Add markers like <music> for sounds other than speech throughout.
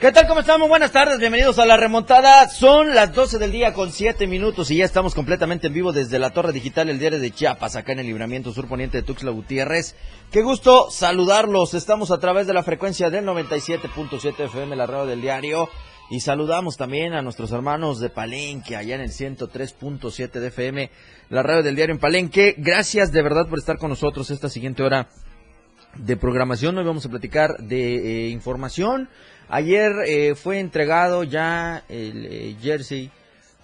¿Qué tal? ¿Cómo estamos? Buenas tardes, bienvenidos a la remontada. Son las 12 del día con 7 minutos y ya estamos completamente en vivo desde la Torre Digital, el diario de Chiapas, acá en el libramiento sur poniente de Tuxtla Gutiérrez. Qué gusto saludarlos. Estamos a través de la frecuencia del 97.7 FM, la radio del diario. Y saludamos también a nuestros hermanos de Palenque, allá en el 103.7 de FM, la radio del diario en Palenque. Gracias de verdad por estar con nosotros esta siguiente hora de programación. Hoy vamos a platicar de eh, información Ayer eh, fue entregado ya el eh, jersey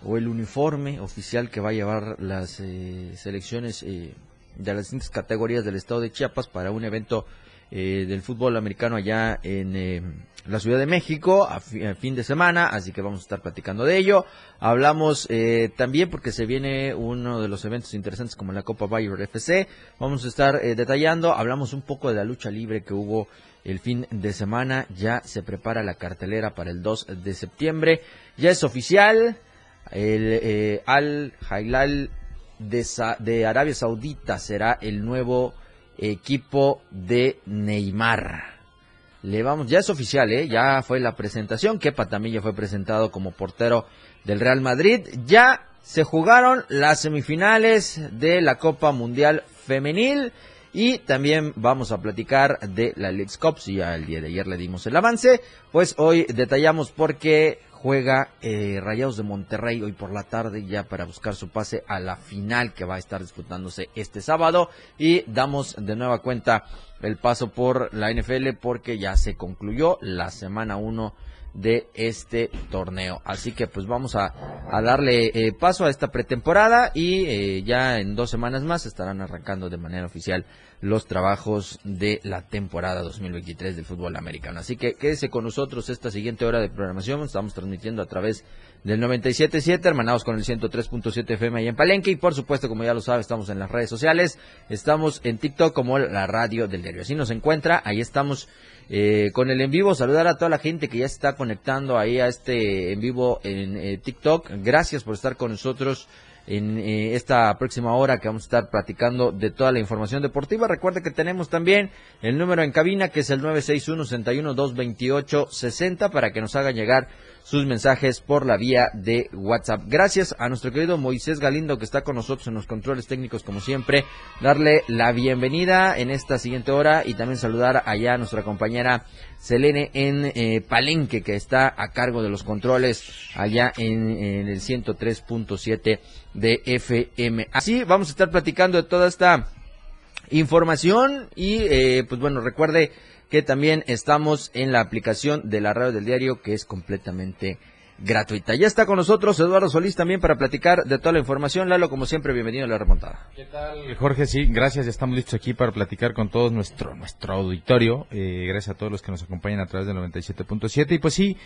o el uniforme oficial que va a llevar las eh, selecciones de las distintas categorías del estado de Chiapas para un evento del fútbol americano allá en la Ciudad de México a, fin de semana, así que vamos a estar platicando de ello. Hablamos también porque se viene uno de los eventos interesantes como la Copa Bayer FC, vamos a estar detallando, hablamos un poco de la lucha libre que hubo el fin de semana. Ya se prepara la cartelera para el 2 de septiembre. Ya es oficial. El eh, Al Hilal de, de Arabia Saudita será el nuevo equipo de Neymar. Le vamos, ya es oficial, ¿eh? ya fue la presentación. Kepa también ya fue presentado como portero del Real Madrid. Ya se jugaron las semifinales de la Copa Mundial Femenil. Y también vamos a platicar de la League Cup, si ya el día de ayer le dimos el avance, pues hoy detallamos por qué juega eh, Rayados de Monterrey hoy por la tarde ya para buscar su pase a la final que va a estar disputándose este sábado y damos de nueva cuenta el paso por la NFL porque ya se concluyó la semana 1 de este torneo. Así que pues vamos a, darle eh, paso a esta pretemporada y eh, ya en dos semanas más estarán arrancando de manera oficial los trabajos de la temporada 2023 del fútbol americano. Así que quédese con nosotros esta siguiente hora de programación. Estamos transmitiendo a través del 97.7, hermanados con el 103.7 FM ahí en Palenque. Y por supuesto, como ya lo sabe, estamos en las redes sociales. Estamos en TikTok como la radio del diario. Así nos encuentra. Ahí estamos eh, con el en vivo. Saludar a toda la gente que ya está conectando ahí a este en vivo en eh, TikTok. Gracias por estar con nosotros en eh, esta próxima hora que vamos a estar platicando de toda la información deportiva. Recuerde que tenemos también el número en cabina que es el 961 61 228 60 para que nos hagan llegar sus mensajes por la vía de WhatsApp. Gracias a nuestro querido Moisés Galindo que está con nosotros en los controles técnicos como siempre. Darle la bienvenida en esta siguiente hora y también saludar allá a nuestra compañera Selene en eh, Palenque que está a cargo de los controles allá en, en el 103.7 de FM. Así vamos a estar platicando de toda esta información y eh, pues bueno recuerde que también estamos en la aplicación de la radio del diario que es completamente gratuita. Ya está con nosotros Eduardo Solís también para platicar de toda la información. Lalo, como siempre, bienvenido a la remontada. ¿Qué tal, Jorge? Sí, gracias. Ya estamos listos aquí para platicar con todo nuestro, nuestro auditorio. Eh, gracias a todos los que nos acompañan a través del 97.7. Y pues sí,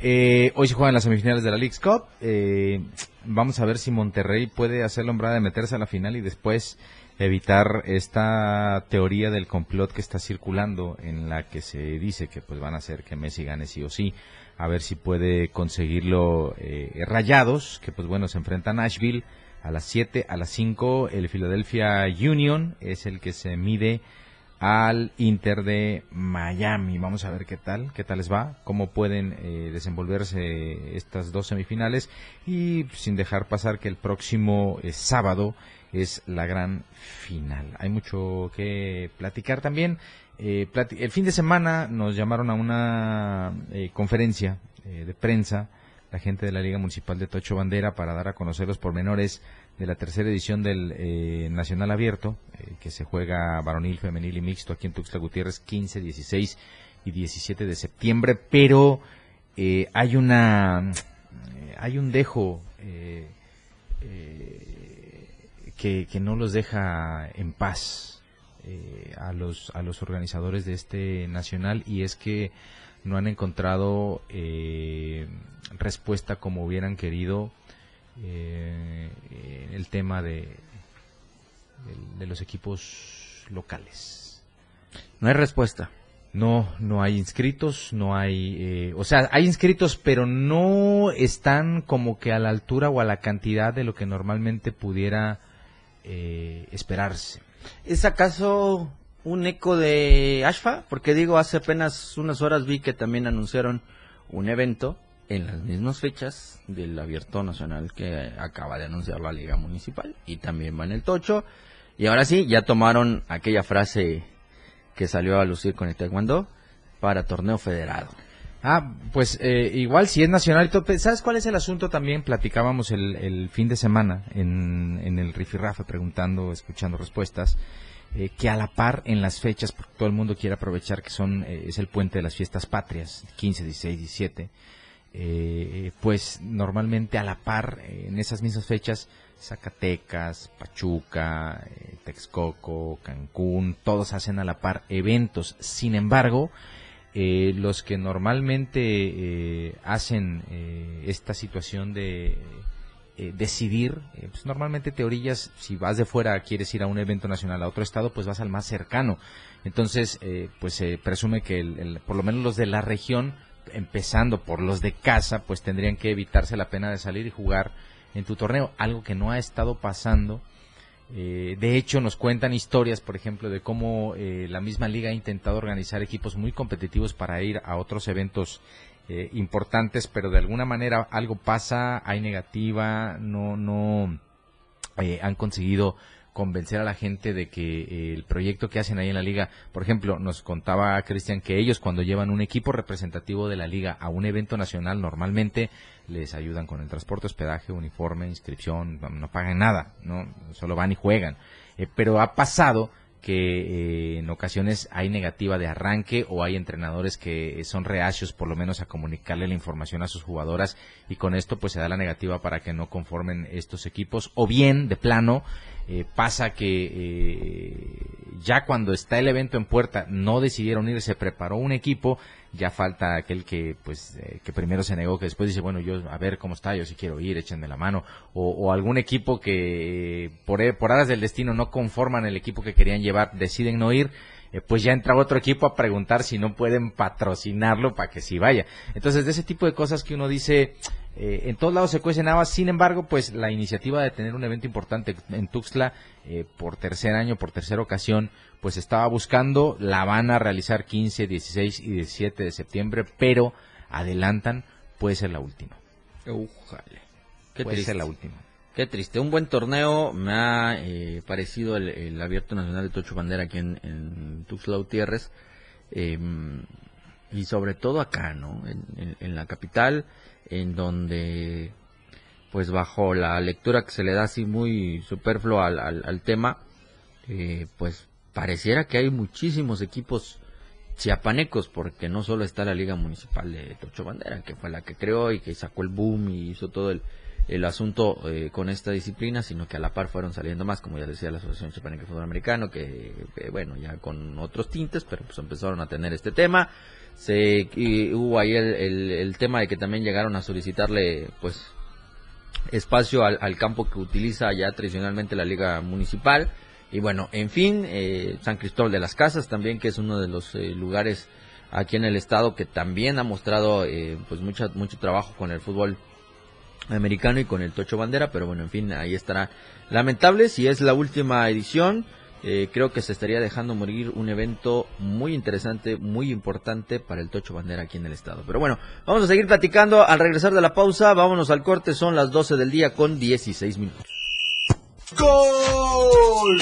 eh, hoy se juegan las semifinales de la League Cup. Eh, vamos a ver si Monterrey puede hacer la hombrada de meterse a la final y después evitar esta teoría del complot que está circulando en la que se dice que pues van a hacer que Messi gane sí o sí. A ver si puede conseguirlo eh, Rayados que pues bueno se enfrenta a Nashville a las 7 a las 5 el Philadelphia Union es el que se mide al Inter de Miami. Vamos a ver qué tal, qué tal les va, cómo pueden eh, desenvolverse estas dos semifinales. Y sin dejar pasar que el próximo eh, sábado es la gran final. Hay mucho que platicar también. Eh, el fin de semana nos llamaron a una eh, conferencia eh, de prensa la gente de la Liga Municipal de Tocho Bandera para dar a conocer los pormenores de la tercera edición del Nacional Abierto, que se juega varonil, femenil y mixto aquí en Tuxtla Gutiérrez 15, 16 y 17 de septiembre, pero hay una hay un dejo que, no los deja en paz eh, a, los, a los organizadores de este nacional y es que no han encontrado eh, respuesta como hubieran querido eh, el tema de, de, los equipos locales. No hay respuesta. No, no hay inscritos, no hay, eh, o sea, hay inscritos, pero no están como que a la altura o a la cantidad de lo que normalmente pudiera eh, esperarse. ¿Es acaso un eco de Ashfa? Porque digo, hace apenas unas horas vi que también anunciaron un evento en las mismas fechas del abierto nacional que acaba de anunciar la Liga Municipal y también va en el Tocho. Y ahora sí, ya tomaron aquella frase que salió a lucir con el Taekwondo para torneo federado. Ah, pues eh, igual si es nacional, ¿sabes cuál es el asunto también? Platicábamos el, fin de semana en, en el Rifirrafe preguntando, escuchando respuestas, eh, que a la par en las fechas, porque todo el mundo quiere aprovechar que son eh, es el puente de las fiestas patrias, 15, 16, 17, pues normalmente a la par en esas mismas fechas Zacatecas, Pachuca, Texcoco, Cancún, todos hacen a la par eventos. Sin embargo, eh, los que normalmente eh, hacen eh, esta situación de decidir, pues normalmente te orillas, si vas de fuera, quieres ir a un evento nacional a otro estado, pues vas al más cercano. Entonces, pues se presume que por lo menos los de la región, empezando por los de casa, pues tendrían que evitarse la pena de salir y jugar en tu torneo, algo que no ha estado pasando eh, de hecho, nos cuentan historias, por ejemplo, de cómo eh, la misma liga ha intentado organizar equipos muy competitivos para ir a otros eventos eh, importantes, pero de alguna manera algo pasa, hay negativa, no, no han conseguido convencer a la gente de que el proyecto que hacen ahí en la liga, por ejemplo, nos contaba Cristian que ellos cuando llevan un equipo representativo de la liga a un evento nacional normalmente les ayudan con el transporte, hospedaje, uniforme, inscripción, no pagan nada, no solo van y juegan. Eh, pero ha pasado que eh, en ocasiones hay negativa de arranque o hay entrenadores que son reacios por lo menos a comunicarle la información a sus jugadoras y con esto pues se da la negativa para que no conformen estos equipos. O bien de plano eh, pasa que ya cuando está el evento en puerta no decidieron ir, se preparó un equipo ya falta aquel que pues eh, que primero se negó que después dice bueno yo a ver cómo está yo si quiero ir échenme la mano o, algún equipo que por por aras del destino no conforman el equipo que querían llevar deciden no ir eh, pues ya entra otro equipo a preguntar si no pueden patrocinarlo para que sí vaya entonces de ese tipo de cosas que uno dice eh, en todos lados se cuecen habas, sin embargo, pues la iniciativa de tener un evento importante en Tuxtla por tercer año, por tercera ocasión, pues estaba buscando, la van a realizar 15, 16 y 17 de septiembre, pero adelantan, puede ser la última. Ujale. Qué puede ser la última. Qué triste. Un buen torneo me ha eh, parecido el, Abierto Nacional de Tocho Bandera aquí en, Tuxtla Gutiérrez. Em, y sobre todo acá, ¿no? En, la capital, en donde, pues bajo la lectura que se le da así muy superfluo al, al tema, eh, pues pareciera que hay muchísimos equipos chiapanecos, porque no solo está la Liga Municipal de Tocho Bandera, que fue la que creó y que sacó el boom y hizo todo el, el asunto eh, con esta disciplina, sino que a la par fueron saliendo más, como ya decía la Asociación Chiapaneca de Fútbol Americano, que, bueno, ya con otros tintes, pero pues empezaron a tener este tema. Se, hubo ahí el, el, tema de que también llegaron a solicitarle, pues, espacio al, al campo que utiliza ya tradicionalmente la Liga Municipal y bueno, en fin, eh, San Cristóbal de las Casas también, que es uno de los eh, lugares aquí en el estado que también ha mostrado eh, pues mucha, mucho trabajo con el fútbol americano y con el Tocho Bandera, pero bueno, en fin, ahí estará. Lamentable, si es la última edición, creo que se estaría dejando morir un evento muy interesante, muy importante para el Tocho Bandera aquí en el estado. Pero bueno, vamos a seguir platicando al regresar de la pausa, vámonos al corte, son las 12 del día con 16 minutos. ¡Gol!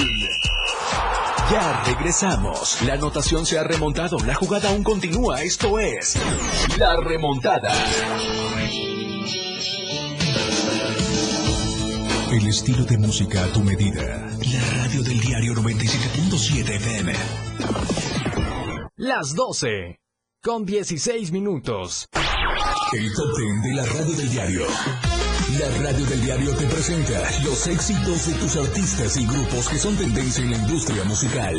Ya regresamos. La anotación se ha remontado. La jugada aún continúa. Esto es La Remontada. El estilo de música a tu medida. La radio del diario 97.7 FM. Las 12. Con 16 minutos. El top de la radio del diario. La radio del diario te presenta los éxitos de tus artistas y grupos que son tendencia en la industria musical.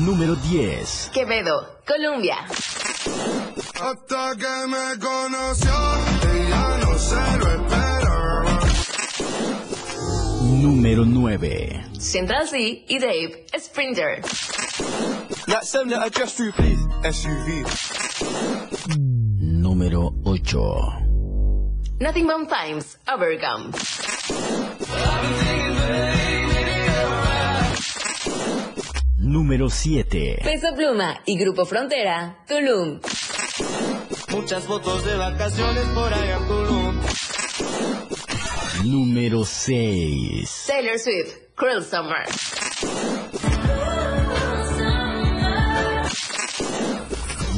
Número 10. Quevedo, Colombia. Hasta que me conoció, no se. Número 9. Sindal Z y Dave Springer. Please. SUV. Número 8. Nothing but times overcome. Número 7. Peso Pluma y Grupo Frontera, Tulum. Muchas fotos de vacaciones por allá Tulum. Número 6. Taylor Swift, Cruel Summer.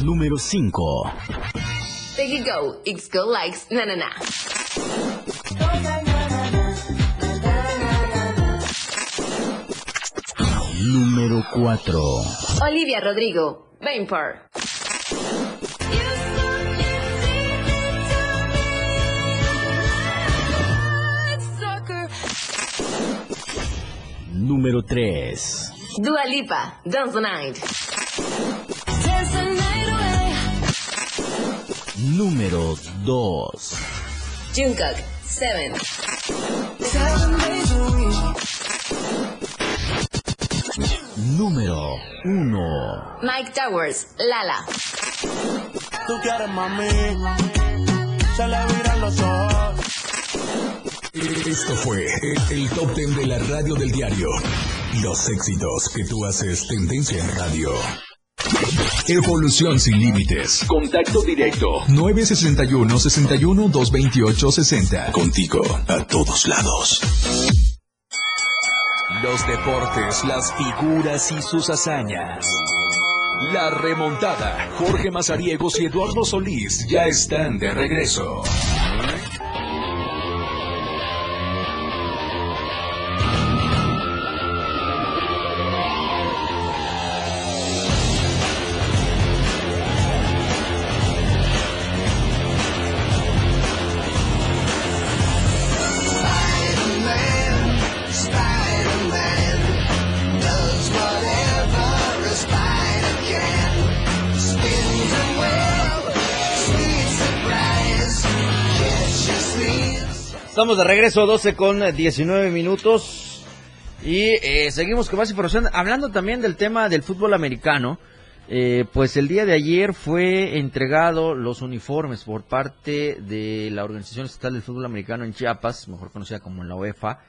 Número 5. Take It Go, X Go Likes, Na Na Na. Número 4. Olivia Rodrigo, Vampire. Número 3. Dua Lipa, Dance the Night. Número 2. Jungkook, Seven. Número 1. Mike Towers, Lala. Tú quieres mami, se le viran los ojos. Esto fue el, el top ten de la radio del diario. Los éxitos que tú haces tendencia en radio. Evolución sin límites. Contacto directo. 961 61 228 60. Contigo a todos lados. Los deportes, las figuras y sus hazañas. La remontada. Jorge Mazariegos y Eduardo Solís ya están de regreso. Estamos de regreso, 12 con 19 minutos. Y eh, seguimos con más información. Hablando también del tema del fútbol americano. eh, pues el día de ayer fue entregado los uniformes por parte de la Organización Estatal del Fútbol Americano en Chiapas, mejor conocida como la UEFA,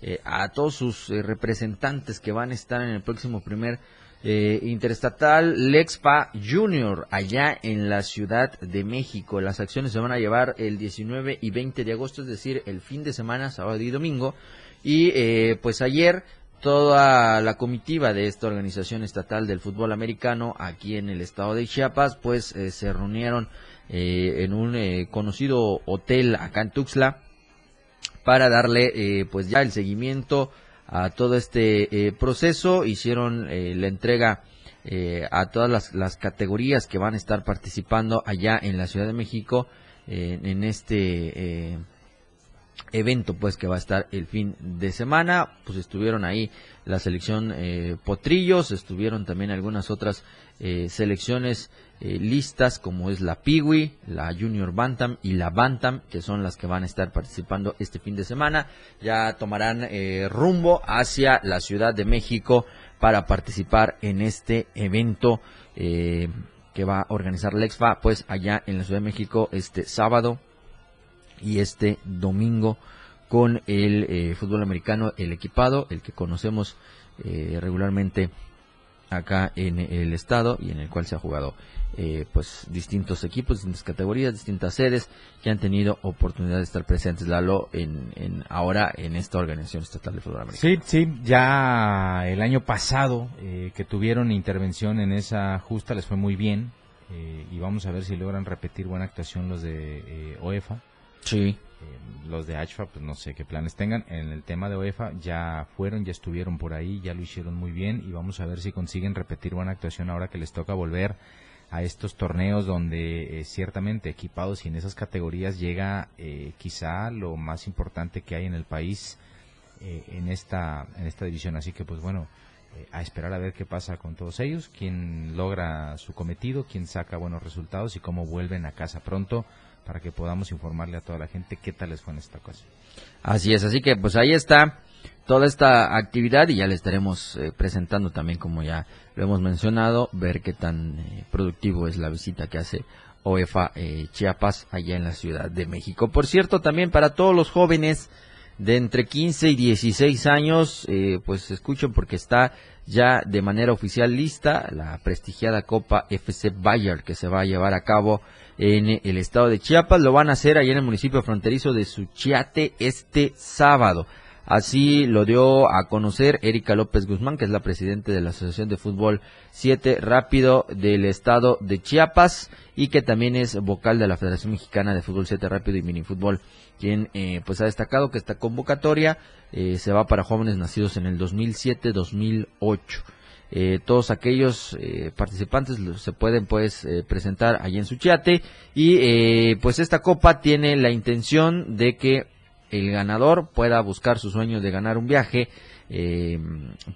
eh, a todos sus eh, representantes que van a estar en el próximo primer eh, interestatal Lexpa Junior allá en la Ciudad de México. Las acciones se van a llevar el 19 y 20 de agosto, es decir, el fin de semana, sábado y domingo. Y eh, pues ayer toda la comitiva de esta organización estatal del fútbol americano aquí en el estado de Chiapas pues eh, se reunieron eh, en un conocido hotel acá en Tuxtla para darle pues ya el seguimiento a todo este eh, proceso hicieron eh, la entrega eh, a todas las, las categorías que van a estar participando allá en la Ciudad de México en este eh, evento pues que va a estar el fin de semana pues estuvieron ahí la selección eh, Potrillos. Estuvieron también algunas otras eh, selecciones eh, listas como es la Piwi, la Junior Bantam y la Bantam que son las que van a estar participando este fin de semana. Ya tomarán eh, rumbo hacia la Ciudad de México para participar en este evento eh, que va a organizar Lexfa pues allá en la Ciudad de México este sábado y este domingo con el eh, fútbol americano, el equipado, el que conocemos eh, regularmente acá en el estado y en el cual se ha jugado eh, pues distintos equipos, distintas categorías, distintas sedes que han tenido oportunidad de estar presentes, Lalo, en, en ahora en esta organización estatal de fútbol americano. Sí, sí, ya el año pasado eh, que tuvieron intervención en esa justa les fue muy bien eh, y vamos a ver si logran repetir buena actuación los de eh, OEFA. Sí. Eh, los de ACHFA, pues no sé qué planes tengan. En el tema de OEFA ya fueron, ya estuvieron por ahí, ya lo hicieron muy bien y vamos a ver si consiguen repetir buena actuación ahora que les toca volver a estos torneos donde eh, ciertamente equipados y en esas categorías llega eh, quizá lo más importante que hay en el país eh, en esta en esta división así que pues bueno eh, a esperar a ver qué pasa con todos ellos quién logra su cometido quién saca buenos resultados y cómo vuelven a casa pronto para que podamos informarle a toda la gente qué tal les fue en esta ocasión. Así es, así que pues ahí está toda esta actividad y ya le estaremos eh, presentando también, como ya lo hemos mencionado, ver qué tan eh, productivo es la visita que hace OEFA eh, Chiapas allá en la Ciudad de México. Por cierto, también para todos los jóvenes de entre 15 y 16 años, eh, pues escuchen porque está ya de manera oficial lista la prestigiada Copa FC Bayer que se va a llevar a cabo en el estado de Chiapas. Lo van a hacer allá en el municipio fronterizo de Suchiate este sábado. Así lo dio a conocer Erika López Guzmán, que es la presidenta de la Asociación de Fútbol 7 Rápido del estado de Chiapas y que también es vocal de la Federación Mexicana de Fútbol 7 Rápido y Minifútbol, quien eh, pues ha destacado que esta convocatoria eh, se va para jóvenes nacidos en el 2007-2008. Eh, todos aquellos participantes se pueden pues eh, presentar allí en Suchiate y pues esta copa tiene la intención de que el ganador pueda buscar su sueño de ganar un viaje eh,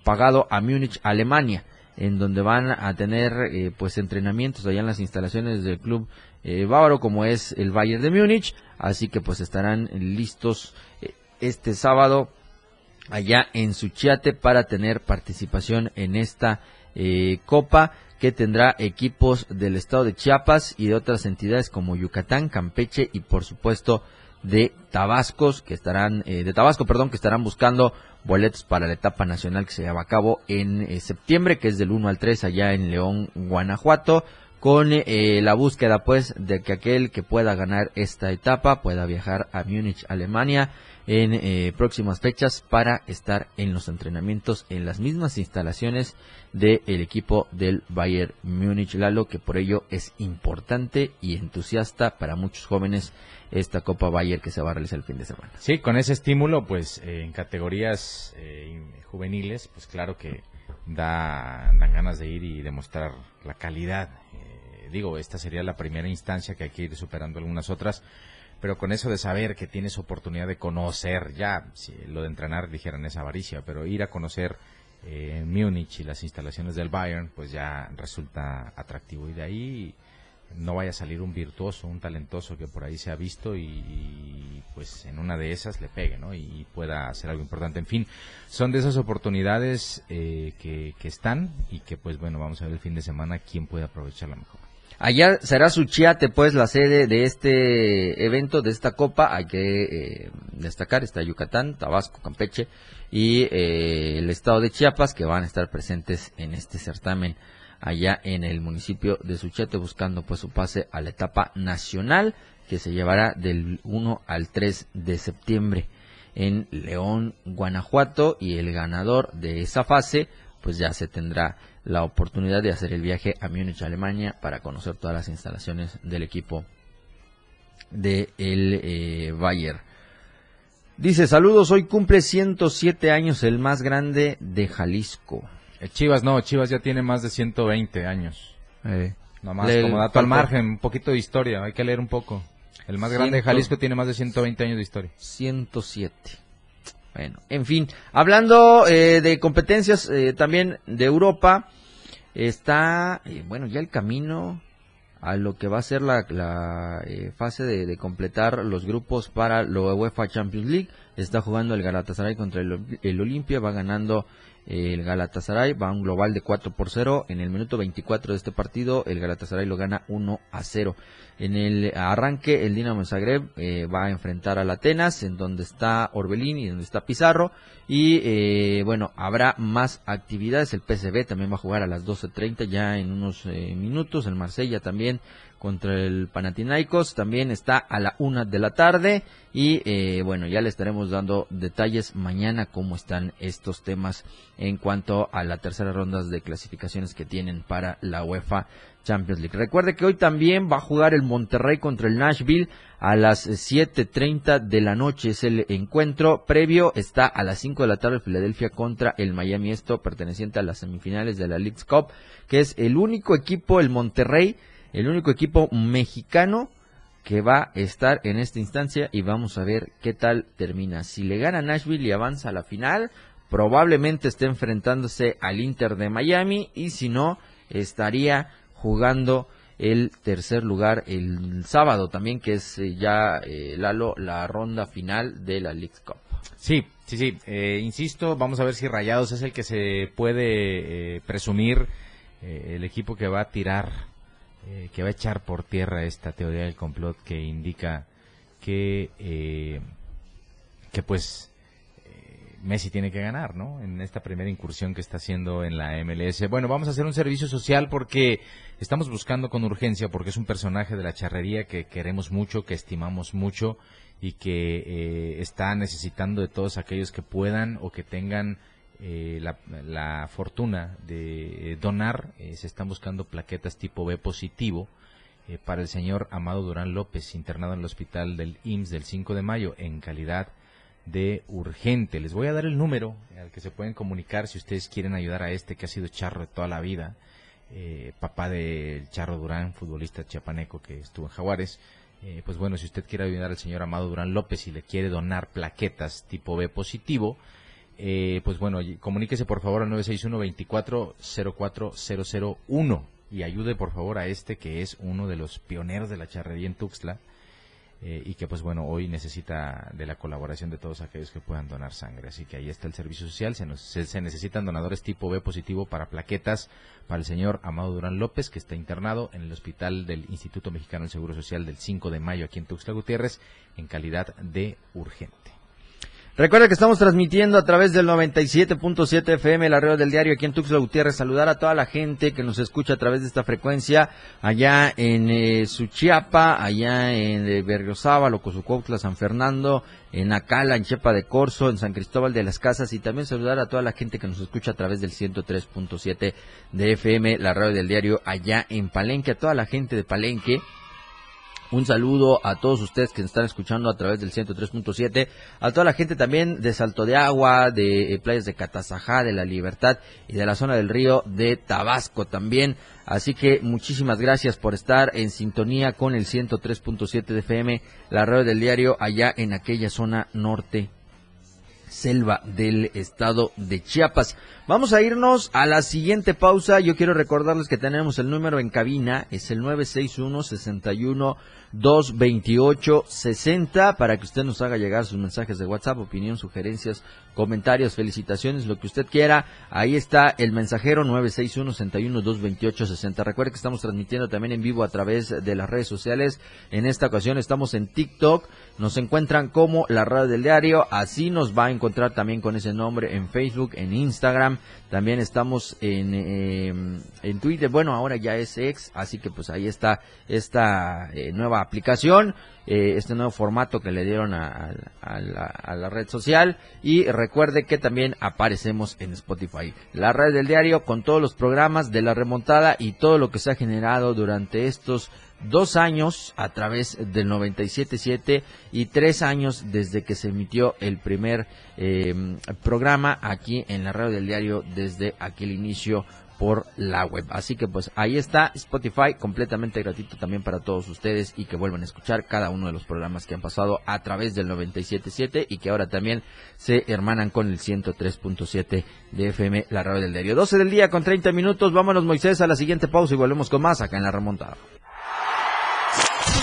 pagado a Múnich, Alemania, en donde van a tener eh, pues entrenamientos allá en las instalaciones del club eh, bávaro como es el Bayern de Múnich, así que pues estarán listos eh, este sábado allá en Suchiate para tener participación en esta copa que tendrá equipos del estado de Chiapas y de otras entidades como Yucatán, Campeche y por supuesto de Tabascos que estarán eh, de Tabasco, perdón, que estarán buscando boletos para la etapa nacional que se lleva a cabo en eh, septiembre, que es del 1 al 3 allá en León, Guanajuato, con eh, la búsqueda pues de que aquel que pueda ganar esta etapa pueda viajar a Múnich, Alemania en eh, próximas fechas para estar en los entrenamientos en las mismas instalaciones del equipo del Bayern Múnich Lalo que por ello es importante y entusiasta para muchos jóvenes esta Copa Bayern que se va a realizar el fin de semana. Sí, con ese estímulo, pues eh, en categorías eh, juveniles, pues claro que da, dan ganas de ir y demostrar la calidad. Digo, esta sería la primera instancia que hay que ir superando algunas otras, pero con eso de saber que tienes oportunidad de conocer, ya, si lo de entrenar dijeran es avaricia, pero ir a conocer eh, Múnich y las instalaciones del Bayern, pues ya resulta atractivo. Y de ahí no vaya a salir un virtuoso, un talentoso que por ahí se ha visto y, pues en una de esas le pegue, ¿no? Y, pueda hacer algo importante. En fin, son de esas oportunidades eh, que, que están y que pues bueno, vamos a ver el fin de semana quién puede aprovecharla mejor. Allá será Suchiate, pues, la sede de este evento, de esta copa. Hay que eh, destacar, está Yucatán, Tabasco, Campeche y eh, el estado de Chiapas, que van a estar presentes en este certamen allá en el municipio de Suchiate, buscando pues su pase a la etapa nacional, que se llevará del 1 al 3 de septiembre en León, Guanajuato, y el ganador de esa fase, pues ya se tendrá la oportunidad de hacer el viaje a Múnich, Alemania, para conocer todas las instalaciones del equipo de el eh, Bayer. Dice, saludos, hoy cumple 107 años el más grande de Jalisco. El Chivas no, Chivas ya tiene más de 120 años. Eh, Nomás Le como dato al margen, un poquito de historia, hay que leer un poco. El más grande de Jalisco tiene más de 120 años de historia. 107. Bueno, en fin, hablando eh, de competencias eh, también de Europa, está, eh, bueno, ya el camino a lo que va a ser la, la, eh, fase de, completar los grupos para la UEFA Champions League. Está jugando el Galatasaray contra el, el Olimpia, va ganando el Galatasaray, va a un global de 4 por 0. En el minuto 24 de este partido, el Galatasaray lo gana 1 a 0. En el arranque, el Dinamo Zagreb eh, va a enfrentar al Atenas, en donde está Orbelín y donde está Pizarro. Y eh, bueno, habrá más actividades. El PSV también va a jugar a las 12.30 ya en unos eh, minutos. El Marsella también contra el Panathinaikos. También está a la una de la tarde. Y eh, bueno, ya le estaremos dando detalles mañana cómo están estos temas en cuanto a la tercera ronda de clasificaciones que tienen para la UEFA Champions League. Recuerde que hoy también va a jugar el Monterrey contra el Nashville a las 7.30 de la noche. Es el encuentro previo. Está a las 5 de la tarde Filadelfia contra el Miami. Esto perteneciente a las semifinales de la League's Cup, que es el único equipo, el Monterrey, el único equipo mexicano que va a estar en esta instancia y vamos a ver qué tal termina. Si le gana Nashville y avanza a la final, probablemente esté enfrentándose al Inter de Miami y si no, estaría jugando el tercer lugar el sábado también, que es eh, ya, eh, la ronda final de la League Cup. Sí, sí, sí. Eh, insisto, vamos a ver si Rayados es el que se puede eh, presumir el equipo que va a tirar, eh, que va a echar por tierra esta teoría del complot que indica que, eh, que pues eh, Messi tiene que ganar, ¿no? En esta primera incursión que está haciendo en la MLS. Bueno, vamos a hacer un servicio social porque estamos buscando con urgencia, porque es un personaje de la charrería que queremos mucho, que estimamos mucho y que eh, está necesitando de todos aquellos que puedan o que tengan eh, la, la fortuna de eh, donar. Eh, se están buscando plaquetas tipo B positivo eh, para el señor Amado Durán López, internado en el hospital del IMSS del 5 de mayo en calidad de urgente. Les voy a dar el número al que se pueden comunicar si ustedes quieren ayudar a este que ha sido charro de toda la vida, papá del Charro Durán, futbolista chiapaneco que estuvo en Jaguares. Pues bueno, si usted quiere ayudar al señor Amado Durán López y le quiere donar plaquetas tipo B positivo, eh, pues bueno, comuníquese por favor al 961 24 04001 y ayude por favor a este que es uno de los pioneros de la charrería en Tuxtla eh, y que pues bueno, hoy necesita de la colaboración de todos aquellos que puedan donar sangre. Así que ahí está el servicio social, se, nos- se necesitan donadores tipo B positivo para plaquetas para el señor Amado Durán López, que está internado en el hospital del Instituto Mexicano del Seguro Social del 5 de mayo aquí en Tuxtla Gutiérrez en calidad de urgente. Recuerda que estamos transmitiendo a través del 97.7 FM, la red del diario aquí en Tuxtla Gutiérrez. Saludar a toda la gente que nos escucha a través de esta frecuencia allá en eh, Suchiapa, allá en eh, Berriozábal, Cozucuautla, San Fernando, en Acala, en Chepa de Corzo, en San Cristóbal de las Casas y también saludar a toda la gente que nos escucha a través del 103.7 de FM, la radio del diario allá en Palenque, a toda la gente de Palenque. Un saludo a todos ustedes que nos están escuchando a través del 103.7, a toda la gente también de Salto de Agua, de eh, playas de Catazajá, de La Libertad y de la zona del río de Tabasco también. Así que muchísimas gracias por estar en sintonía con el 103.7 de FM, la radio del diario allá en aquella zona norte selva del estado de Chiapas. Vamos a irnos a la siguiente pausa. Yo quiero recordarles que tenemos el número en cabina, es el 961 61 228 60 para que usted nos haga llegar sus mensajes de WhatsApp, opinión, sugerencias, comentarios, felicitaciones, lo que usted quiera. Ahí está el mensajero 961 61 228 60. Recuerde que estamos transmitiendo también en vivo a través de las redes sociales. En esta ocasión estamos en TikTok. Nos encuentran como la radio del diario. Así nos va a encontrar también con ese nombre en Facebook, en Instagram. También estamos en, eh, en Twitter. Bueno, ahora ya es ex. Así que pues ahí está esta eh, nueva aplicación. eh, este nuevo formato que le dieron a, la, a la red social. Y recuerde que también aparecemos en Spotify. La red del diario con todos los programas de la remontada y todo lo que se ha generado durante estos dos años a través del 97.7 y tres años desde que se emitió el primer eh, programa aquí en la radio del diario desde aquel inicio por la web. Así que pues ahí está Spotify completamente gratuito también para todos ustedes y que vuelvan a escuchar cada uno de los programas que han pasado a través del 97.7 y que ahora también se hermanan con el 103.7 de FM, la radio del diario. 12 del día con 30 minutos. Vámonos Moisés a la siguiente pausa y volvemos con más acá en la remontada.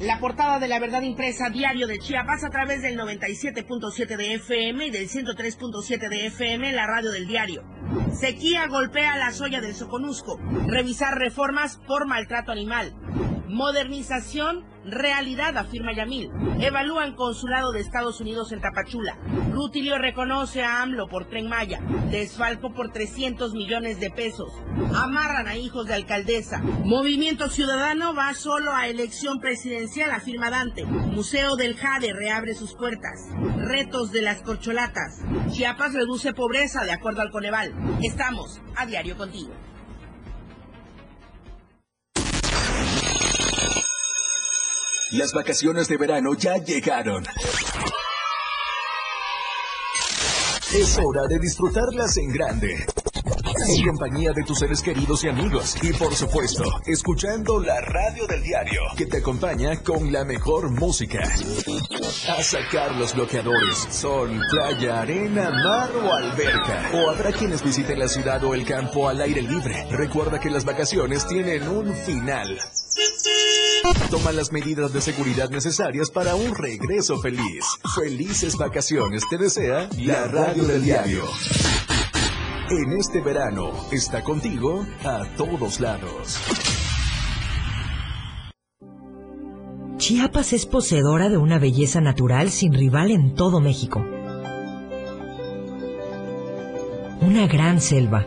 La portada de la verdad impresa diario de Chiapas a través del 97.7 de FM y del 103.7 de FM, la radio del diario. Sequía golpea la soya del Soconusco. Revisar reformas por maltrato animal. Modernización realidad, afirma Yamil. Evalúan consulado de Estados Unidos en Tapachula. Rutilio reconoce a AMLO por Tren Maya. Desfalco por 300 millones de pesos. Amarran a hijos de alcaldesa. Movimiento Ciudadano va solo a elección presidencial, afirma Dante. Museo del Jade reabre sus puertas. Retos de las corcholatas. Chiapas reduce pobreza, de acuerdo al Coneval. Estamos a diario contigo. Las vacaciones de verano ya llegaron. Es hora de disfrutarlas en grande. En compañía de tus seres queridos y amigos. Y por supuesto, escuchando la radio del diario, que te acompaña con la mejor música. A sacar los bloqueadores, sol, playa, arena, mar o alberca. O habrá quienes visiten la ciudad o el campo al aire libre. Recuerda que las vacaciones tienen un final. Toma las medidas de seguridad necesarias para un regreso feliz. Felices vacaciones te desea la radio del diario. En este verano está contigo a todos lados. Chiapas es poseedora de una belleza natural sin rival en todo México. Una gran selva,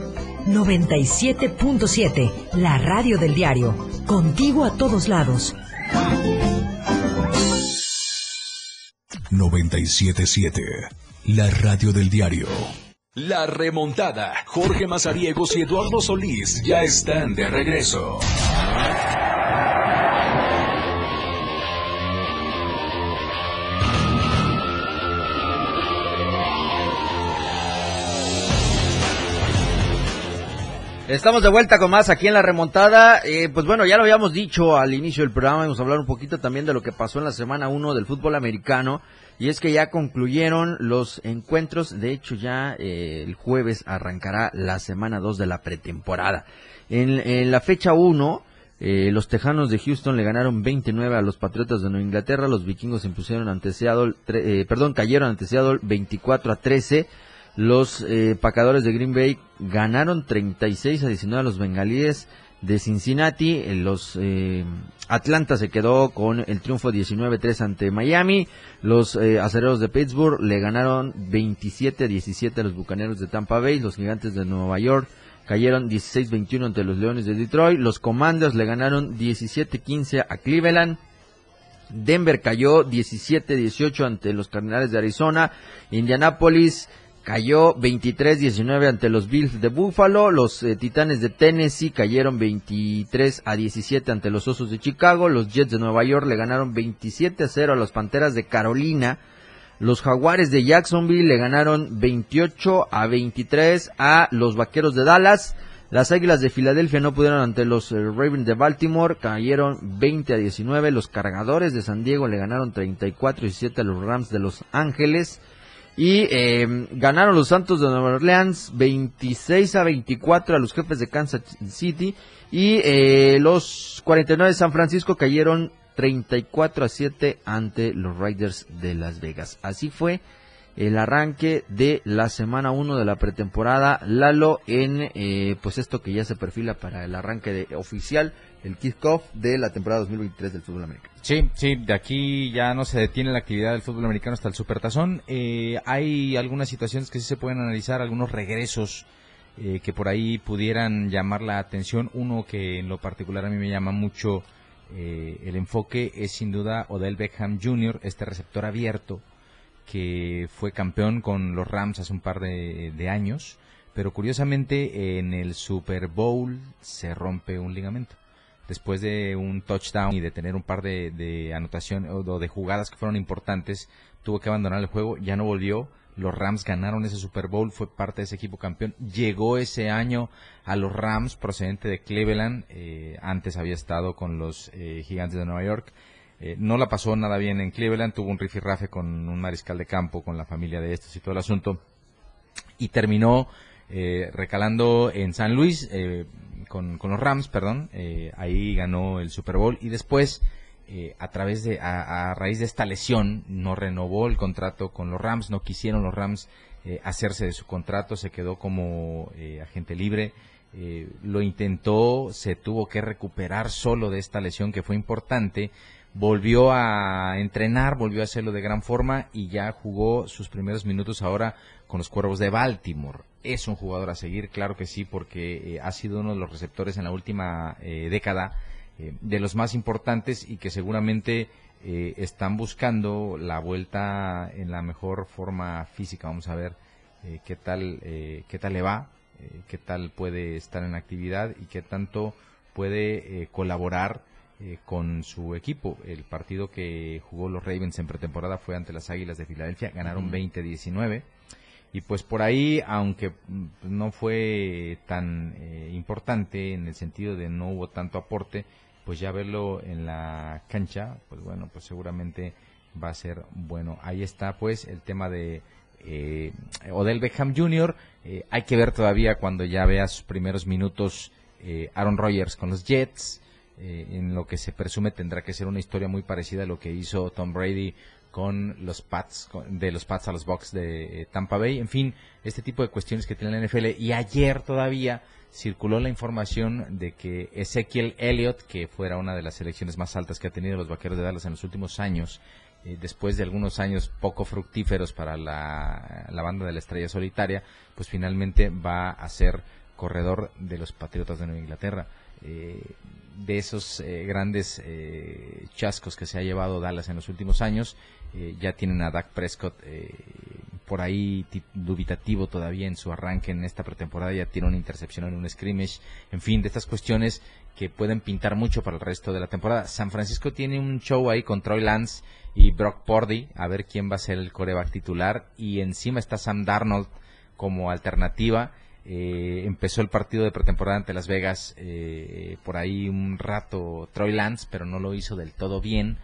97.7, la radio del diario, contigo a todos lados. 977, la radio del diario. La remontada. Jorge Mazariegos y Eduardo Solís ya están de regreso. Estamos de vuelta con más aquí en la remontada. Eh, pues bueno, ya lo habíamos dicho al inicio del programa, vamos a hablar un poquito también de lo que pasó en la semana 1 del fútbol americano. Y es que ya concluyeron los encuentros, de hecho ya eh, el jueves arrancará la semana 2 de la pretemporada. En, la fecha 1, eh, los Tejanos de Houston le ganaron 29 a los Patriotas de Nueva Inglaterra, los Vikingos impusieron ante Seattle, tre- eh, perdón, cayeron ante Seattle 24 a 13. Los eh, Pacadores de Green Bay ganaron 36 a 19 a los Bengalíes de Cincinnati. Eh, Los eh, Atlanta se quedó con el triunfo 19-3 ante Miami. Los eh, Acereros de Pittsburgh le ganaron 27 a 17 a los Bucaneros de Tampa Bay. Los Gigantes de Nueva York cayeron 16-21 ante los Leones de Detroit. Los Commanders le ganaron 17-15 a Cleveland. Denver cayó 17-18 ante los Cardenales de Arizona. Indianapolis cayó 23-19 ante los Bills de Buffalo. Los eh, Titanes de Tennessee cayeron 23 a 17 ante los Osos de Chicago. Los Jets de Nueva York le ganaron 27 a 0 a los Panteras de Carolina. Los Jaguares de Jacksonville le ganaron 28 a 23 a los Vaqueros de Dallas. Las Águilas de Filadelfia no pudieron ante los eh, Ravens de Baltimore, cayeron 20 a 19. Los Cargadores de San Diego le ganaron 34 a 17 a los Rams de Los Ángeles. Y eh, ganaron los Santos de Nueva Orleans 26 a 24 a los jefes de Kansas City. Y eh, los 49 de San Francisco cayeron 34 a 7 ante los Raiders de Las Vegas. Así fue el arranque de la semana 1 de la pretemporada Lalo en eh, pues esto que ya se perfila para el arranque de, oficial el kickoff de la temporada 2023 del fútbol americano. Sí, sí, de aquí ya no se detiene la actividad del fútbol americano hasta el Supertazón. Eh, hay algunas situaciones que sí se pueden analizar, algunos regresos eh, que por ahí pudieran llamar la atención. Uno que en lo particular a mí me llama mucho eh, el enfoque es sin duda Odell Beckham Jr., este receptor abierto que fue campeón con los Rams hace un par de, de años, pero curiosamente en el Super Bowl se rompe un ligamento después de un touchdown y de tener un par de, anotaciones o de jugadas que fueron importantes, tuvo que abandonar el juego, ya no volvió. Los Rams ganaron ese Super Bowl, fue parte de ese equipo campeón. Llegó ese año a los Rams procedente de Cleveland, eh, antes había estado con los eh, Gigantes de Nueva York. Eh, no la pasó nada bien en Cleveland, tuvo un rifirrafe con un mariscal de campo, con la familia de estos y todo el asunto, y terminó eh, recalando en San Luis eh, con, con los Rams, perdón, eh, ahí ganó el Super Bowl y después eh, a través de a, raíz de esta lesión no renovó el contrato con los Rams, no quisieron los Rams eh, hacerse de su contrato, se quedó como eh, agente libre. eh, lo intentó, se tuvo que recuperar solo de esta lesión que fue importante, volvió a entrenar, volvió a hacerlo de gran forma y ya jugó sus primeros minutos ahora con los Cuervos de Baltimore. Es un jugador a seguir, claro que sí, porque eh, ha sido uno de los receptores en la última eh, década eh, de los más importantes y que seguramente eh, están buscando la vuelta en la mejor forma física. Vamos a ver qué tal qué tal le va, qué tal puede estar en actividad y qué tanto puede colaborar con su equipo. El partido que jugó los Ravens en pretemporada fue ante las Águilas de Filadelfia, ganaron Ujú. 20-19. Y pues por ahí, aunque mm, no fue tan eh, importante en el sentido de no hubo tanto aporte, pues ya verlo en la cancha, pues bueno, pues seguramente va a ser bueno. Ahí está pues el tema de eh, Odell Beckham Jr. Eh, hay que ver todavía cuando ya vea sus primeros minutos eh, Aaron Rodgers con los Jets, eh, en lo que se presume tendrá que ser una historia muy parecida a lo que hizo Tom Brady con los Pats, de los Pats a los Bucks de eh, Tampa Bay, en fin, este tipo de cuestiones que tiene la NFL. Y ayer todavía circuló la información de que Ezekiel Elliott, que fuera una de las selecciones más altas que ha tenido los Vaqueros de Dallas en los últimos años, eh, después de algunos años poco fructíferos para la, la banda de la estrella solitaria, pues finalmente va a ser corredor de los Patriotas de Nueva Inglaterra. Eh, de esos eh, grandes eh, chascos que se ha llevado Dallas en los últimos años, eh, ya tienen a Dak Prescott eh, por ahí ti- dubitativo todavía en su arranque en esta pretemporada, ya tiene una intercepción en un scrimmage, en fin, de estas cuestiones que pueden pintar mucho para el resto de la temporada. San Francisco tiene un show ahí con Troy Lance y Brock Purdy, a ver quién va a ser el coreback titular, y encima está Sam Darnold como alternativa. Eh, empezó el partido de pretemporada ante Las Vegas eh, por ahí un rato Troy Lance, pero no lo hizo del todo bien.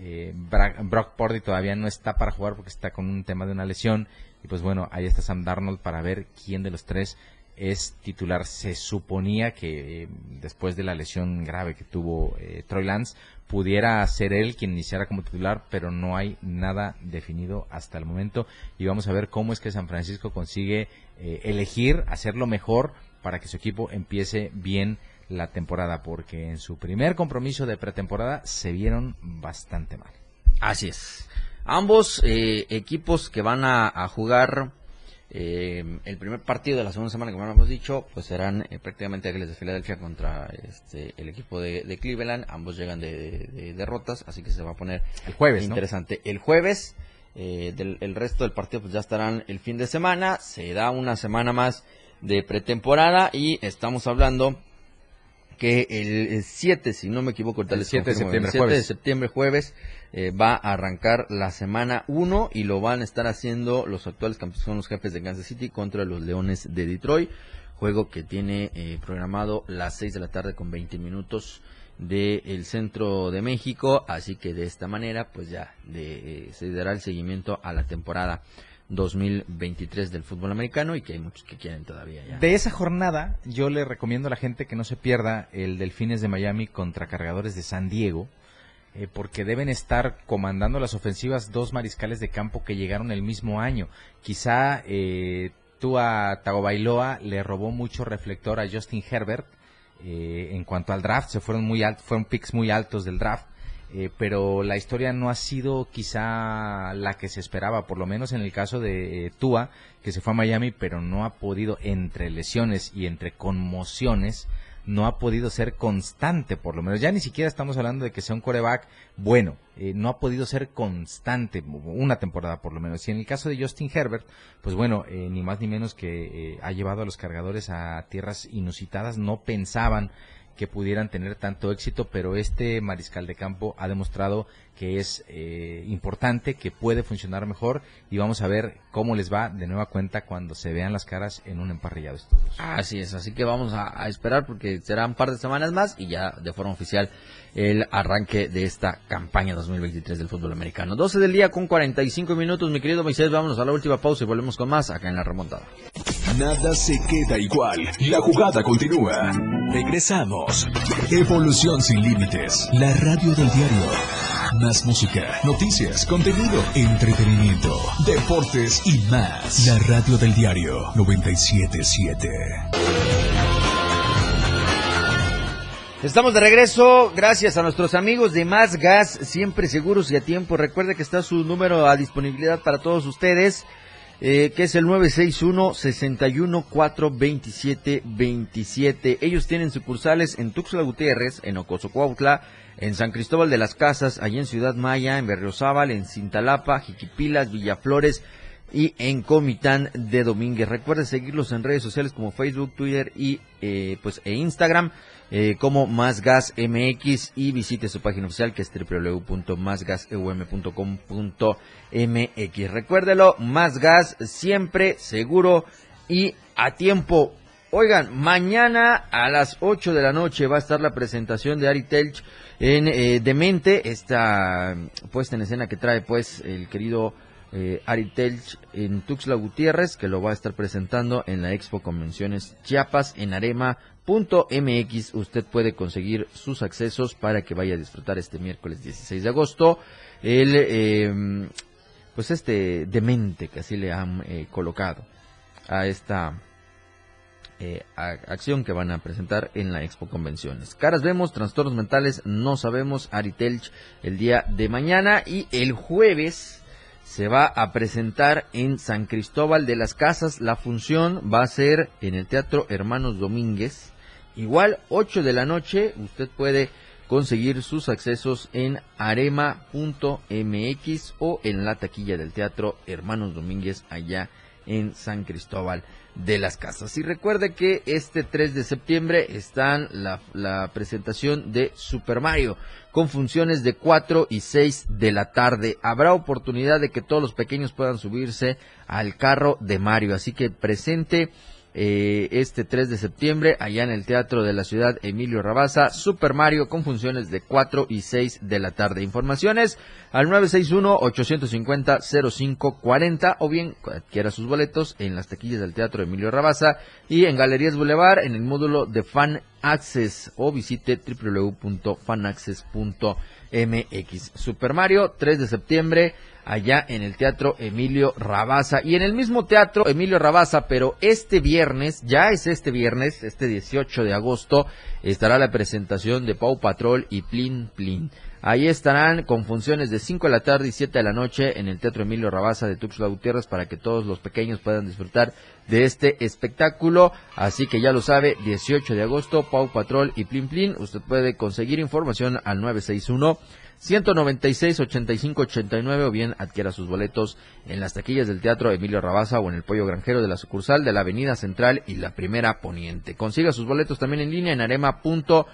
Eh, Brock Purdy todavía no está para jugar porque está con un tema de una lesión. Y pues bueno, ahí está Sam Darnold para ver quién de los tres es titular. Se suponía que eh, después de la lesión grave que tuvo eh, Troy Lance, pudiera ser él quien iniciara como titular, pero no hay nada definido hasta el momento. Y vamos a ver cómo es que San Francisco consigue eh, elegir hacerlo mejor para que su equipo empiece bien la temporada, porque en su primer compromiso de pretemporada se vieron bastante mal. Así es. Ambos eh, equipos que van a, a jugar eh, el primer partido de la segunda semana, como hemos dicho, pues serán eh, prácticamente Águilas de Filadelfia contra este, el equipo de, de Cleveland. Ambos llegan de, de derrotas, así que se va a poner El jueves, ¿no? interesante. El jueves, eh, del, el resto del partido pues ya estarán el fin de semana. Se da una semana más de pretemporada y estamos hablando que el 7, si no me equivoco, ahorita El les 7 de septiembre, el 7 de jueves. septiembre, jueves, eh, va a arrancar la semana 1 y lo van a estar haciendo los actuales campeones, son los jefes de Kansas City contra los Leones de Detroit. Juego que tiene eh, programado las 6 de la tarde con 20 minutos del centro de México. Así que de esta manera, pues ya de, eh, se dará el seguimiento a la temporada 2023 del fútbol americano y que hay muchos que quieren todavía ya. De esa jornada, yo le recomiendo a la gente que no se pierda el Delfines de Miami contra Cargadores de San Diego, eh, porque deben estar comandando las ofensivas dos mariscales de campo que llegaron el mismo año. Quizá eh, Tua Tagovailoa le robó mucho reflector a Justin Herbert eh, en cuanto al draft, se fueron muy altos, fueron picks muy altos del draft. Eh, pero la historia no ha sido quizá la que se esperaba, por lo menos en el caso de eh, Tua, que se fue a Miami, pero no ha podido, entre lesiones y entre conmociones, no ha podido ser constante, por lo menos. Ya ni siquiera estamos hablando de que sea un coreback bueno, eh, no ha podido ser constante, una temporada por lo menos. Y en el caso de Justin Herbert, pues bueno, eh, ni más ni menos que eh, ha llevado a los cargadores a tierras inusitadas, no pensaban que pudieran tener tanto éxito, pero este mariscal de campo ha demostrado que es eh, importante, que puede funcionar mejor y vamos a ver cómo les va de nueva cuenta cuando se vean las caras en un emparrillado de estudios. Así es, así que vamos a, esperar porque será un par de semanas más y ya de forma oficial el arranque de esta campaña 2023 del fútbol americano. 12 del día con 45 minutos, mi querido Moisés, vámonos a la última pausa y volvemos con más acá en la remontada. Nada se queda igual. La jugada continúa. Regresamos. Evolución sin límites. La radio del diario. Más música, noticias, contenido, entretenimiento, deportes y más. La radio del diario 977. Estamos de regreso, gracias a nuestros amigos de Más Gas, siempre seguros y a tiempo. Recuerde que está su número a disponibilidad para todos ustedes, eh, que es el 961-61-427-27. Ellos tienen sucursales en Tuxtla Gutiérrez, en Ocoso Cuautla, en San Cristóbal de las Casas, allí en Ciudad Maya, en Berriozábal, en Cintalapa, Jiquipilas, Villaflores y en Comitán de Domínguez. Recuerde seguirlos en redes sociales como Facebook, Twitter y eh, pues e Instagram eh, como Más Gas MX y visite su página oficial que es www.másgaseum.com.mx. Recuérdelo, Más Gas siempre seguro y a tiempo. Oigan, mañana a las 8 de la noche va a estar la presentación de Ari Telch en eh, Demente, esta puesta en escena que trae pues el querido eh, Ari Telch en Tuxtla Gutiérrez, que lo va a estar presentando en la Expo Convenciones Chiapas en Arema.mx. Usted puede conseguir sus accesos para que vaya a disfrutar este miércoles 16 de agosto. El, eh, pues este demente que así le han eh, colocado a esta eh, acción que van a presentar en la Expo Convenciones. Caras vemos, trastornos mentales no sabemos, Ari Telch el día de mañana y el jueves se va a presentar en San Cristóbal de las Casas. La función va a ser en el Teatro Hermanos Domínguez. Igual 8 de la noche, usted puede conseguir sus accesos en arema.mx o en la taquilla del Teatro Hermanos Domínguez allá en San Cristóbal de las Casas. Y recuerde que este 3 de septiembre están la, la presentación de Super Mario con funciones de 4 y 6 de la tarde. Habrá oportunidad de que todos los pequeños puedan subirse al carro de Mario. Así que presente eh, este 3 de septiembre allá en el Teatro de la Ciudad Emilio Rabasa, Super Mario con funciones de 4 y 6 de la tarde. Informaciones al 961-850-0540 o bien adquiera sus boletos en las taquillas del Teatro Emilio Rabasa y en Galerías Boulevard en el módulo de Fan Access o visite www.fanaccess.mx. Super Mario, 3 de septiembre, allá en el Teatro Emilio Rabasa. Y en el mismo Teatro Emilio Rabasa, pero este viernes, ya es este viernes, este 18 de agosto, estará la presentación de Pau Patrol y Plin Plin. Ahí estarán con funciones de 5 de la tarde y 7 de la noche en el Teatro Emilio Rabasa de Tuxtla Gutiérrez para que todos los pequeños puedan disfrutar de este espectáculo. Así que ya lo sabe, 18 de agosto, Pau Patrol y Plin Plin. Usted puede conseguir información al 961 196 85 89 o bien adquiera sus boletos en las taquillas del Teatro Emilio Rabasa o en el Pollo Granjero de la sucursal de la Avenida Central y la Primera Poniente. Consiga sus boletos también en línea en arema.mx.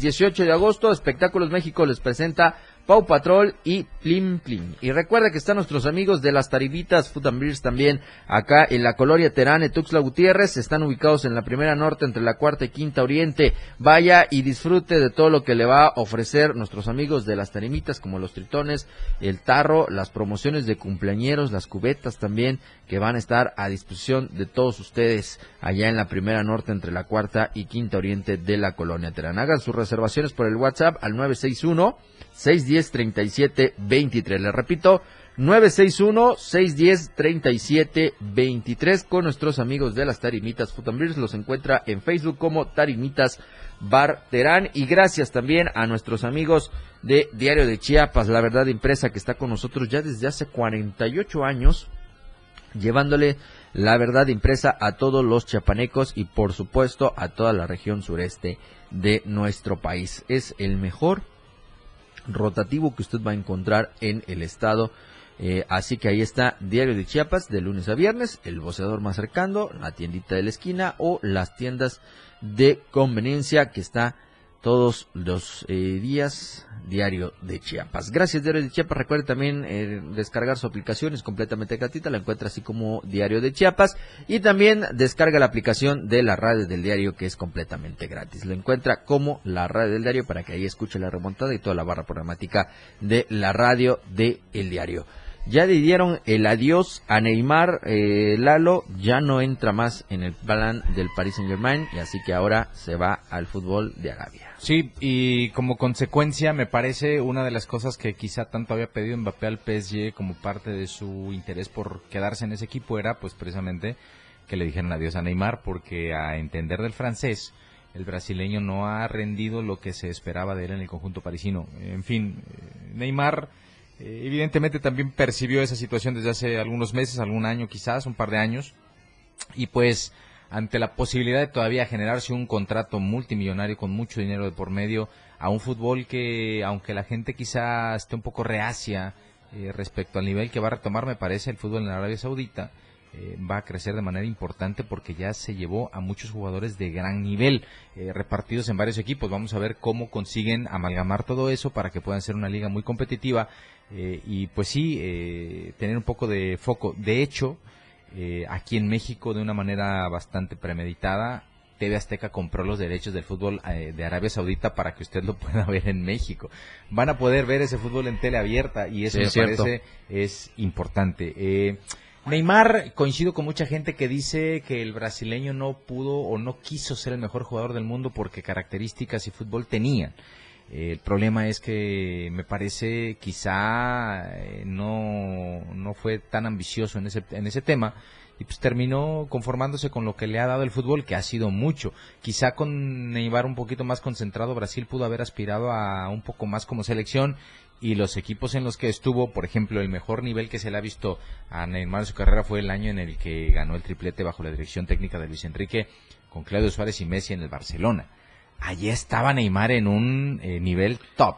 18 de agosto, Espectáculos México les presenta Pau Patrol y Plim Plim. Y recuerda que están nuestros amigos de las Taribitas Food and Beers también acá en la colonia Terán, Tuxtla Gutiérrez. Están ubicados en la primera norte entre la cuarta y quinta oriente. Vaya y disfrute de todo lo que le va a ofrecer nuestros amigos de las Tarimitas como los tritones, el tarro, las promociones de cumpleañeros, las cubetas también que van a estar a disposición de todos ustedes allá en la primera norte entre la cuarta y quinta oriente de la colonia Terán. Hagan sus reservaciones por el WhatsApp al 961 610 37 23. Le repito, 961 610 37 23 con nuestros amigos de las Tarimitas Food. Los encuentra en Facebook como Tarimitas Bar Terán. Y gracias también a nuestros amigos de Diario de Chiapas, la verdad impresa que está con nosotros ya desde hace 48 años llevándole la verdad impresa a todos los chiapanecos y por supuesto a toda la región sureste de nuestro país. Es el mejor rotativo que usted va a encontrar en el estado. Eh, así que ahí está Diario de Chiapas de lunes a viernes, el boceador más cercano, la tiendita de la esquina o las tiendas de conveniencia que está todos los eh, días Diario de Chiapas. Gracias Diario de Chiapas. Recuerde también eh, descargar su aplicación, es completamente gratuita, la encuentra así como Diario de Chiapas y también descarga la aplicación de la radio del diario que es completamente gratis. Lo encuentra como la radio del diario para que ahí escuche la remontada y toda la barra programática de la radio del el diario. Ya le dieron el adiós a Neymar, eh, Lalo ya no entra más en el plan del Paris Saint Germain y así que ahora se va al fútbol de Arabia. Sí, y como consecuencia me parece una de las cosas que quizá tanto había pedido Mbappé al PSG como parte de su interés por quedarse en ese equipo era pues precisamente que le dijeran adiós a Neymar porque a entender del francés el brasileño no ha rendido lo que se esperaba de él en el conjunto parisino. En fin, eh, Neymar eh, evidentemente también percibió esa situación desde hace algunos meses, algún año quizás, un par de años, y pues ante la posibilidad de todavía generarse un contrato multimillonario con mucho dinero de por medio a un fútbol que, aunque la gente quizá esté un poco reacia eh, respecto al nivel que va a retomar, me parece, el fútbol en Arabia Saudita, eh, va a crecer de manera importante porque ya se llevó a muchos jugadores de gran nivel repartidos en varios equipos. Vamos a ver cómo consiguen amalgamar todo eso para que puedan ser una liga muy competitiva eh, y pues sí, eh, tener un poco de foco. De hecho, eh, aquí en México, de una manera bastante premeditada, TV Azteca compró los derechos del fútbol de Arabia Saudita para que usted lo <laughs> pueda ver en México. Van a poder ver ese fútbol en tele abierta y eso me parece es importante. Neymar, coincido con mucha gente que dice que el brasileño no pudo o no quiso ser el mejor jugador del mundo porque características y fútbol tenía el problema es que me parece quizá eh, no, no fue tan ambicioso en ese, en ese tema y pues terminó conformándose con lo que le ha dado el fútbol, que ha sido mucho. Quizá con Neymar un poquito más concentrado, Brasil pudo haber aspirado a un poco más como selección y los equipos en los que estuvo, por ejemplo, el mejor nivel que se le ha visto a Neymar en su carrera fue el año en el que ganó el triplete bajo la dirección técnica de Luis Enrique con Claudio Suárez y Messi en el Barcelona allí estaba Neymar en un eh, nivel top.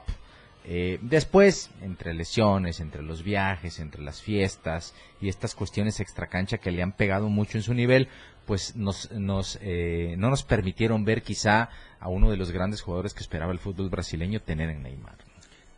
Eh, después, entre lesiones, entre los viajes, entre las fiestas y estas cuestiones extracancha que le han pegado mucho en su nivel, pues nos, nos, eh, no nos permitieron ver quizá a uno de los grandes jugadores que esperaba el fútbol brasileño tener en Neymar.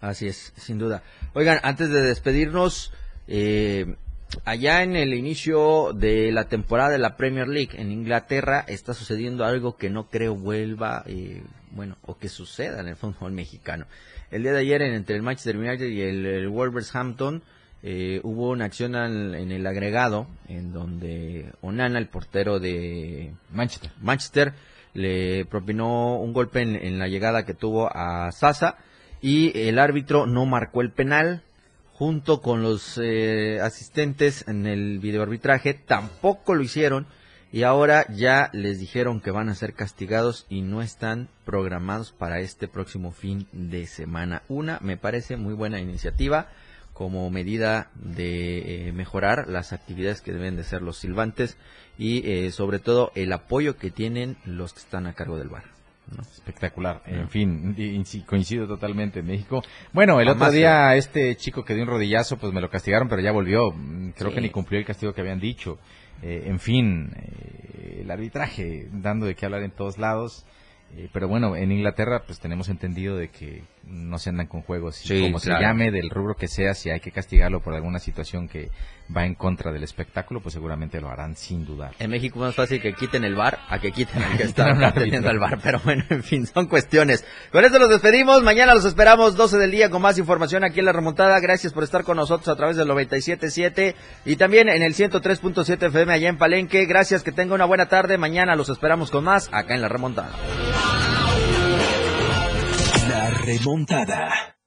Así es, sin duda. Oigan, antes de despedirnos, eh, allá en el inicio de la temporada de la Premier League en Inglaterra está sucediendo algo que no creo vuelva, eh, bueno, o que suceda en el fútbol mexicano. El día de ayer entre el Manchester United y el, Wolverhampton eh, hubo una acción en el agregado en donde Onana, el portero de Manchester, Manchester le propinó un golpe en, en la llegada que tuvo a Sasa y el árbitro no marcó el penal junto con los eh, asistentes en el videoarbitraje, tampoco lo hicieron y ahora ya les dijeron que van a ser castigados y no están programados para este próximo fin de semana. Una me parece muy buena iniciativa como medida de eh, mejorar las actividades que deben de ser los silbantes y eh, sobre todo el apoyo que tienen los que están a cargo del bar. Espectacular. En fin, coincido totalmente en México. Bueno, el otro día este chico que dio un rodillazo, pues me lo castigaron, pero ya volvió. Mm, creo que ni cumplió el castigo que habían dicho. Eh, en fin, eh, el arbitraje dando de qué hablar en todos lados. Eh, pero bueno, en Inglaterra pues tenemos entendido de que no se andan con juegos como se llame del rubro que sea, si hay que castigarlo por alguna situación que va en contra del espectáculo, pues seguramente lo harán sin dudar. En México es más fácil que quiten el bar a que quiten <laughs> al que está atendiendo al bar, pero bueno, en fin, son cuestiones. Con esto los despedimos, mañana los esperamos 12 del día con más información aquí en La Remontada. Gracias por estar con nosotros a través del 97.7 y también en el 103.7 FM allá en Palenque. Gracias, que tenga una buena tarde. Mañana los esperamos con más acá en La Remontada. Remontada.